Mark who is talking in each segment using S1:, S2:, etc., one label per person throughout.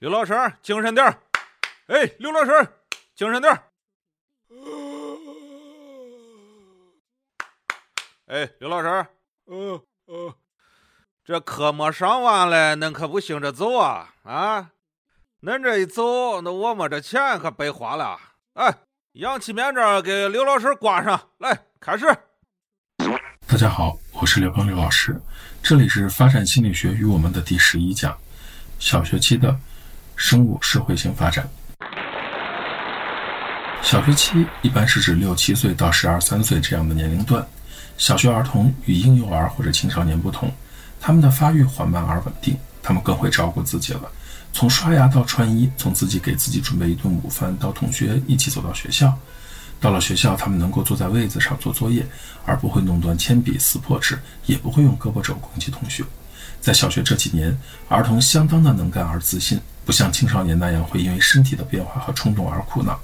S1: 刘老师，精神点儿！哎，刘老师，精神点儿！哎，刘老师，
S2: 嗯嗯，
S1: 这课没上完嘞，恁可不行着走啊啊！恁这一走，那我们这钱可白花了。哎，氧气面罩给刘老师挂上来，开始。
S3: 大家好，我是刘邦刘老师，这里是发展心理学与我们的第十一讲，小学期的生物社会性发展。小学期一般是指六七岁到十二三岁这样的年龄段。小学儿童与婴幼儿或者青少年不同，他们的发育缓慢而稳定，他们更会照顾自己了。从刷牙到穿衣，从自己给自己准备一顿午饭到同学一起走到学校。到了学校，他们能够坐在位子上做作业，而不会弄断铅笔、撕破纸，也不会用胳膊肘攻击同学。在小学这几年，儿童相当的能干而自信，不像青少年那样会因为身体的变化和冲动而苦恼。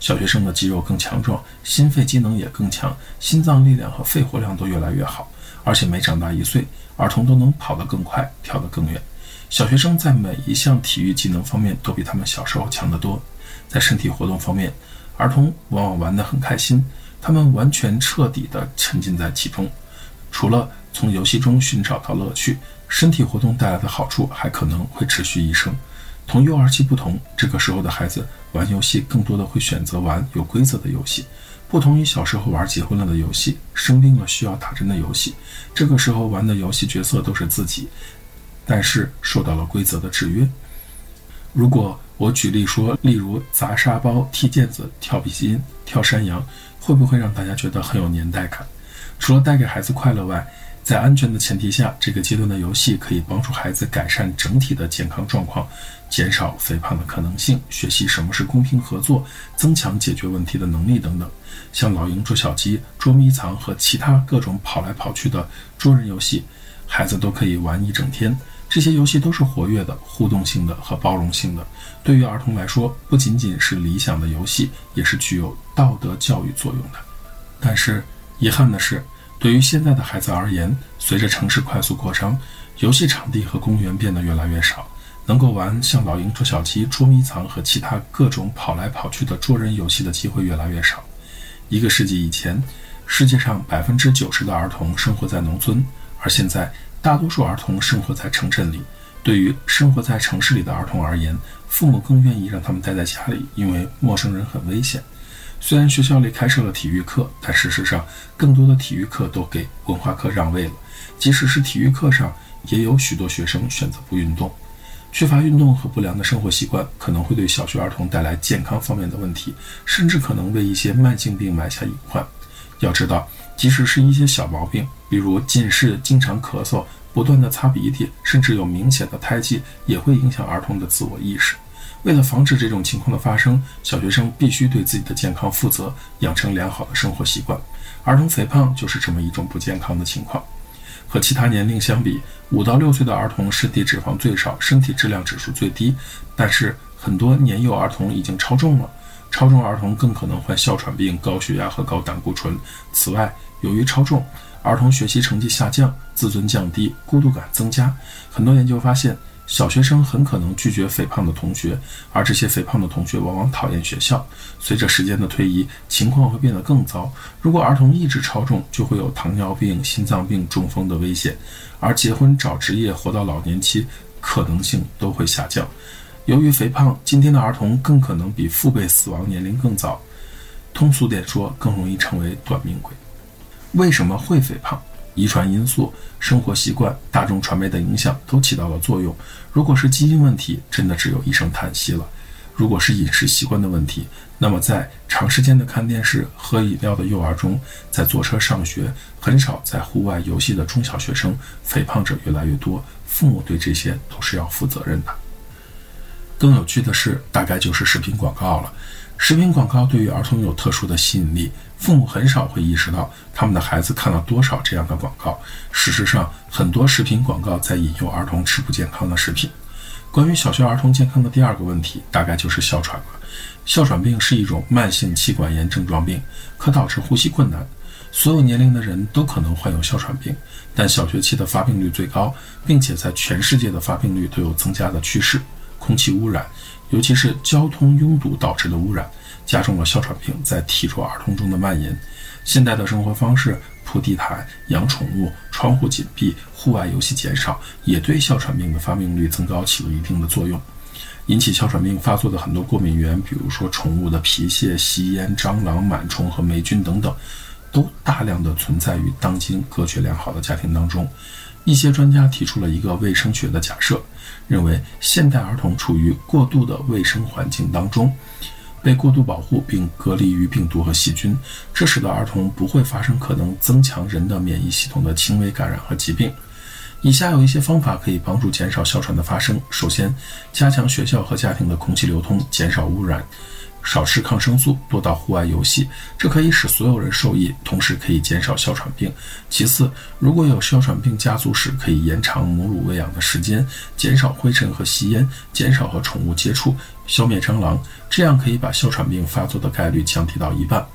S3: 小学生的肌肉更强壮，心肺机能也更强，心脏力量和肺活量都越来越好，而且每长大一岁，儿童都能跑得更快，跳得更远。小学生在每一项体育技能方面都比他们小时候强得多。在身体活动方面，儿童往往玩得很开心，他们完全彻底地沉浸在其中。除了从游戏中寻找到乐趣，身体活动带来的好处还可能会持续一生。同幼儿期不同，这个时候的孩子玩游戏更多的会选择玩有规则的游戏，不同于小时候玩结婚了的游戏、生病了需要打针的游戏。这个时候玩的游戏角色都是自己，但是受到了规则的制约。如果我举例说，例如砸沙包、踢毽子、跳皮筋、跳山羊，会不会让大家觉得很有年代感？除了带给孩子快乐外，在安全的前提下，这个阶段的游戏可以帮助孩子改善整体的健康状况，减少肥胖的可能性，学习什么是公平合作，增强解决问题的能力等等。像老鹰捉小鸡、捉迷藏和其他各种跑来跑去的捉人游戏，孩子都可以玩一整天。这些游戏都是活跃的、互动性的和包容性的。对于儿童来说，不仅仅是理想的游戏，也是具有道德教育作用的。但是，遗憾的是，对于现在的孩子而言，随着城市快速扩张，游戏场地和公园变得越来越少，能够玩像老鹰捉小鸡、捉迷藏和其他各种跑来跑去的捉人游戏的机会越来越少。一个世纪以前，世界上百分之九十的儿童生活在农村，而现在。大多数儿童生活在城镇里，对于生活在城市里的儿童而言，父母更愿意让他们待在家里，因为陌生人很危险。虽然学校里开设了体育课，但事实上，更多的体育课都给文化课让位了。即使是体育课上，也有许多学生选择不运动。缺乏运动和不良的生活习惯，可能会对小学儿童带来健康方面的问题，甚至可能为一些慢性病埋下隐患。要知道。即使是一些小毛病，比如近视、经常咳嗽、不断的擦鼻涕，甚至有明显的胎记，也会影响儿童的自我意识。为了防止这种情况的发生，小学生必须对自己的健康负责，养成良好的生活习惯。儿童肥胖就是这么一种不健康的情况。和其他年龄相比，五到六岁的儿童身体脂肪最少，身体质量指数最低，但是很多年幼儿童已经超重了。超重儿童更可能患哮喘病、高血压和高胆固醇。此外，由于超重，儿童学习成绩下降，自尊降低，孤独感增加。很多研究发现，小学生很可能拒绝肥胖的同学，而这些肥胖的同学往往讨厌学校。随着时间的推移，情况会变得更糟。如果儿童一直超重，就会有糖尿病、心脏病、中风的危险，而结婚、找职业、活到老年期可能性都会下降。由于肥胖，今天的儿童更可能比父辈死亡年龄更早。通俗点说，更容易成为短命鬼。为什么会肥胖？遗传因素、生活习惯、大众传媒的影响都起到了作用。如果是基因问题，真的只有一声叹息了；如果是饮食习惯的问题，那么在长时间的看电视、喝饮料的幼儿中，在坐车上学、很少在户外游戏的中小学生，肥胖者越来越多。父母对这些都是要负责任的。更有趣的是，大概就是视频广告了。食品广告对于儿童有特殊的吸引力，父母很少会意识到他们的孩子看了多少这样的广告。事实上，很多食品广告在引诱儿童吃不健康的食品。关于小学儿童健康的第二个问题，大概就是哮喘了。哮喘病是一种慢性气管炎症状病，可导致呼吸困难。所有年龄的人都可能患有哮喘病，但小学期的发病率最高，并且在全世界的发病率都有增加的趋势。空气污染，尤其是交通拥堵导致的污染，加重了哮喘病在体弱儿童中的蔓延。现代的生活方式，铺地毯、养宠物、窗户紧闭、户外游戏减少，也对哮喘病的发病率增高起了一定的作用。引起哮喘病发作的很多过敏源，比如说宠物的皮屑、吸烟、蟑螂、螨虫和霉菌等等，都大量的存在于当今隔绝良好的家庭当中。一些专家提出了一个卫生学的假设，认为现代儿童处于过度的卫生环境当中，被过度保护并隔离于病毒和细菌，这使得儿童不会发生可能增强人的免疫系统的轻微感染和疾病。以下有一些方法可以帮助减少哮喘的发生。首先，加强学校和家庭的空气流通，减少污染，少吃抗生素，多到户外游戏，这可以使所有人受益，同时可以减少哮喘病。其次，如果有哮喘病家族史，可以延长母乳喂养的时间，减少灰尘和吸烟，减少和宠物接触，消灭蟑螂，这样可以把哮喘病发作的概率降低到一半。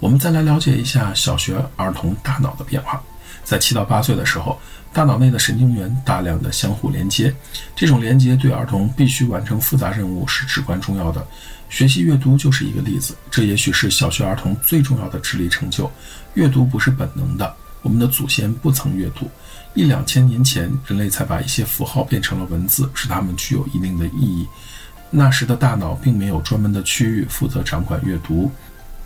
S3: 我们再来了解一下小学儿童大脑的变化，在七到八岁的时候。大脑内的神经元大量的相互连接，这种连接对儿童必须完成复杂任务是至关重要的。学习阅读就是一个例子，这也许是小学儿童最重要的智力成就。阅读不是本能的，我们的祖先不曾阅读，一两千年前人类才把一些符号变成了文字，使它们具有一定的意义。那时的大脑并没有专门的区域负责掌管阅读，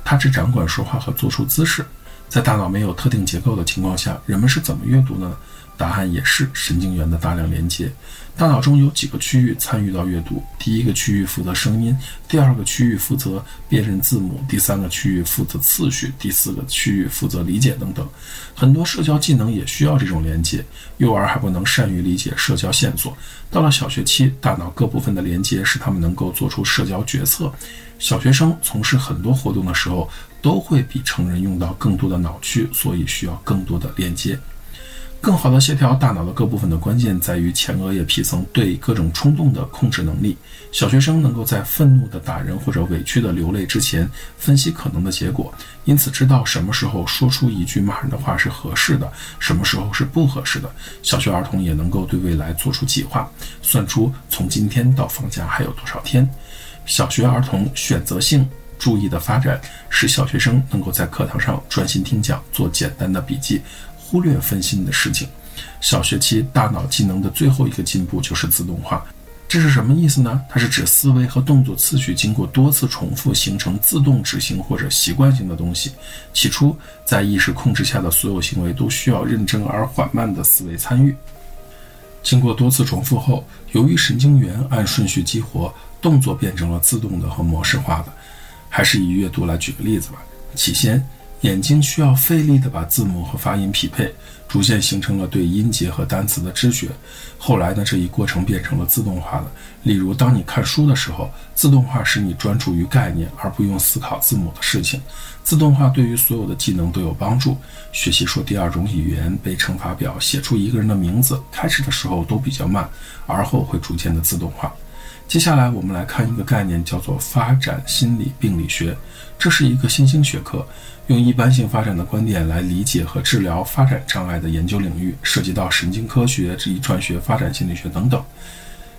S3: 它只掌管说话和做出姿势。在大脑没有特定结构的情况下，人们是怎么阅读呢？答案也是神经元的大量连接。大脑中有几个区域参与到阅读：第一个区域负责声音，第二个区域负责辨认字母，第三个区域负责次序，第四个区域负责理解等等。很多社交技能也需要这种连接。幼儿还不能善于理解社交线索，到了小学期，大脑各部分的连接使他们能够做出社交决策。小学生从事很多活动的时候，都会比成人用到更多的脑区，所以需要更多的连接。更好的协调大脑的各部分的关键在于前额叶皮层对各种冲动的控制能力。小学生能够在愤怒的打人或者委屈的流泪之前分析可能的结果，因此知道什么时候说出一句骂人的话是合适的，什么时候是不合适的。小学儿童也能够对未来做出计划，算出从今天到放假还有多少天。小学儿童选择性注意的发展，使小学生能够在课堂上专心听讲，做简单的笔记。忽略分心的事情。小学期大脑技能的最后一个进步就是自动化，这是什么意思呢？它是指思维和动作次序经过多次重复形成自动执行或者习惯性的东西。起初，在意识控制下的所有行为都需要认真而缓慢的思维参与。经过多次重复后，由于神经元按顺序激活，动作变成了自动的和模式化的。还是以阅读来举个例子吧。起先。眼睛需要费力地把字母和发音匹配，逐渐形成了对音节和单词的知觉。后来呢，这一过程变成了自动化的。例如，当你看书的时候，自动化使你专注于概念而不用思考字母的事情。自动化对于所有的技能都有帮助。学习说第二种语言、背乘法表、写出一个人的名字，开始的时候都比较慢，而后会逐渐的自动化。接下来，我们来看一个概念，叫做发展心理病理学。这是一个新兴学科，用一般性发展的观点来理解和治疗发展障碍的研究领域，涉及到神经科学、遗传学、发展心理学等等。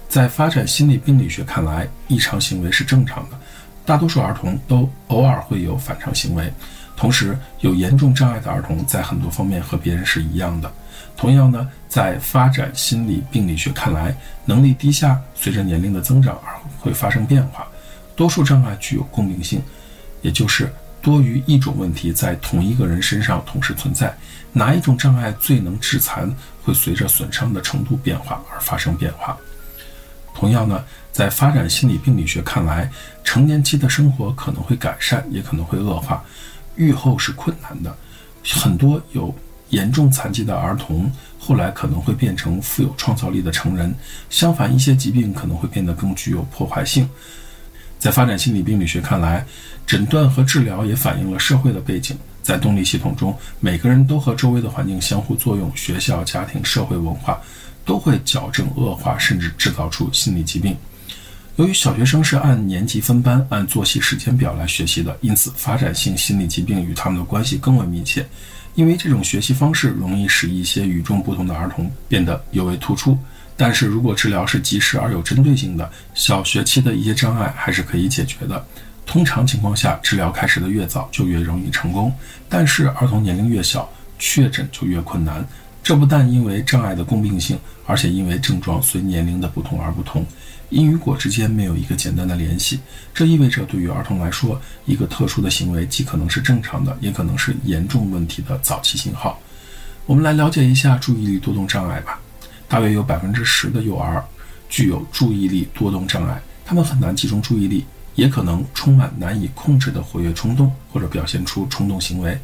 S3: 在发展心理病理学看来，异常行为是正常的，大多数儿童都偶尔会有反常行为。同时，有严重障碍的儿童在很多方面和别人是一样的。同样呢，在发展心理病理学看来，能力低下随着年龄的增长而会发生变化。多数障碍具有共鸣性。也就是多于一种问题在同一个人身上同时存在，哪一种障碍最能致残，会随着损伤的程度变化而发生变化。同样呢，在发展心理病理学看来，成年期的生活可能会改善，也可能会恶化，愈后是困难的。很多有严重残疾的儿童后来可能会变成富有创造力的成人，相反，一些疾病可能会变得更具有破坏性。在发展心理病理学看来，诊断和治疗也反映了社会的背景。在动力系统中，每个人都和周围的环境相互作用，学校、家庭、社会文化都会矫正恶化，甚至制造出心理疾病。由于小学生是按年级分班、按作息时间表来学习的，因此发展性心理疾病与他们的关系更为密切。因为这种学习方式容易使一些与众不同的儿童变得尤为突出。但是如果治疗是及时而有针对性的，小学期的一些障碍还是可以解决的。通常情况下，治疗开始的越早，就越容易成功。但是儿童年龄越小，确诊就越困难。这不但因为障碍的共病性，而且因为症状随年龄的不同而不同，因与果之间没有一个简单的联系。这意味着对于儿童来说，一个特殊的行为既可能是正常的，也可能是严重问题的早期信号。我们来了解一下注意力多动障碍吧。大约有百分之十的幼儿具有注意力多动障碍，他们很难集中注意力。也可能充满难以控制的活跃冲动，或者表现出冲动行为。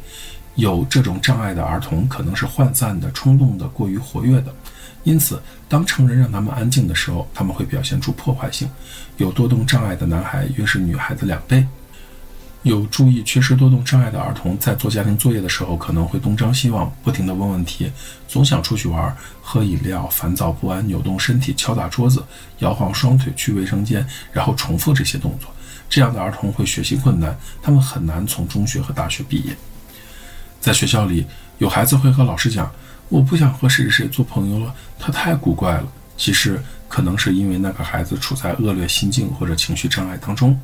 S3: 有这种障碍的儿童可能是涣散的、冲动的、过于活跃的。因此，当成人让他们安静的时候，他们会表现出破坏性。有多动障碍的男孩约是女孩的两倍。有注意缺失多动障碍的儿童在做家庭作业的时候，可能会东张西望，不停地问问题，总想出去玩、喝饮料，烦躁不安，扭动身体，敲打桌子，摇晃双腿去卫生间，然后重复这些动作。这样的儿童会学习困难，他们很难从中学和大学毕业。在学校里，有孩子会和老师讲：“我不想和谁谁做朋友了，他太古怪了。”其实，可能是因为那个孩子处在恶劣心境或者情绪障碍当中。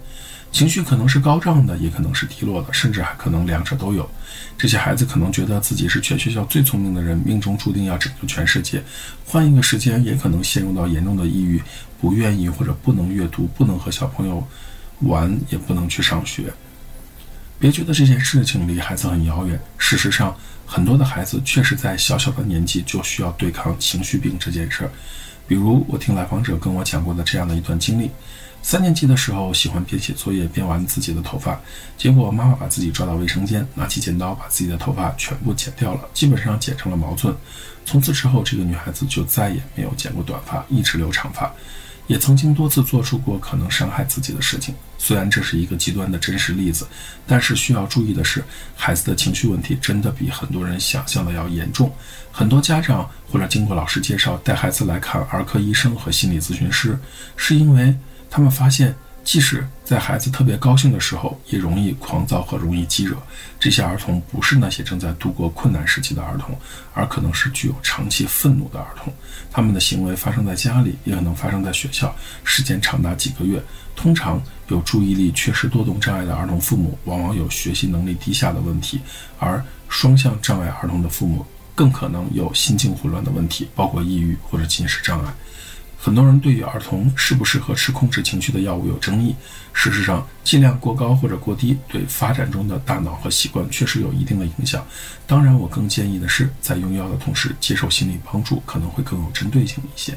S3: 情绪可能是高涨的，也可能是低落的，甚至还可能两者都有。这些孩子可能觉得自己是全学校最聪明的人，命中注定要拯救全世界。换一个时间，也可能陷入到严重的抑郁，不愿意或者不能阅读，不能和小朋友玩，也不能去上学。别觉得这件事情离孩子很遥远，事实上，很多的孩子确实在小小的年纪就需要对抗情绪病这件事儿。比如，我听来访者跟我讲过的这样的一段经历。三年级的时候，喜欢边写作业边玩自己的头发，结果妈妈把自己抓到卫生间，拿起剪刀把自己的头发全部剪掉了，基本上剪成了毛寸。从此之后，这个女孩子就再也没有剪过短发，一直留长发，也曾经多次做出过可能伤害自己的事情。虽然这是一个极端的真实例子，但是需要注意的是，孩子的情绪问题真的比很多人想象的要严重。很多家长或者经过老师介绍带孩子来看儿科医生和心理咨询师，是因为。他们发现，即使在孩子特别高兴的时候，也容易狂躁和容易激惹。这些儿童不是那些正在度过困难时期的儿童，而可能是具有长期愤怒的儿童。他们的行为发生在家里，也可能发生在学校，时间长达几个月。通常有注意力缺失多动障碍的儿童父母，往往有学习能力低下的问题，而双向障碍儿童的父母更可能有心境混乱的问题，包括抑郁或者进食障碍。很多人对于儿童适不适合吃控制情绪的药物有争议。事实上，剂量过高或者过低对发展中的大脑和习惯确实有一定的影响。当然，我更建议的是，在用药的同时接受心理帮助，可能会更有针对性一些。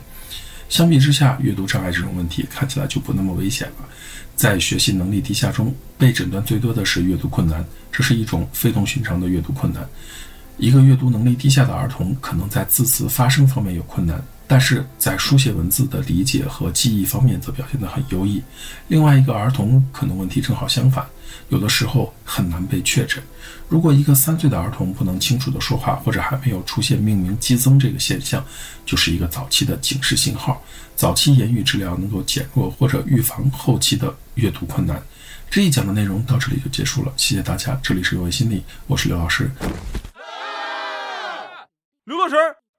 S3: 相比之下，阅读障碍这种问题看起来就不那么危险了。在学习能力低下中，被诊断最多的是阅读困难，这是一种非同寻常的阅读困难。一个阅读能力低下的儿童，可能在字词发声方面有困难。但是在书写文字的理解和记忆方面则表现得很优异。另外一个儿童可能问题正好相反，有的时候很难被确诊。如果一个三岁的儿童不能清楚地说话，或者还没有出现命名激增这个现象，就是一个早期的警示信号。早期言语治疗能够减弱或者预防后期的阅读困难。这一讲的内容到这里就结束了，谢谢大家。这里是有为心理，我是刘老师。
S1: 刘老师，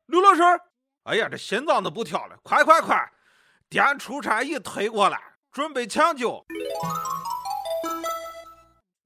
S1: 刘老师。哎呀，这心脏都不跳了！快快快，电除颤仪推过来，准备抢救。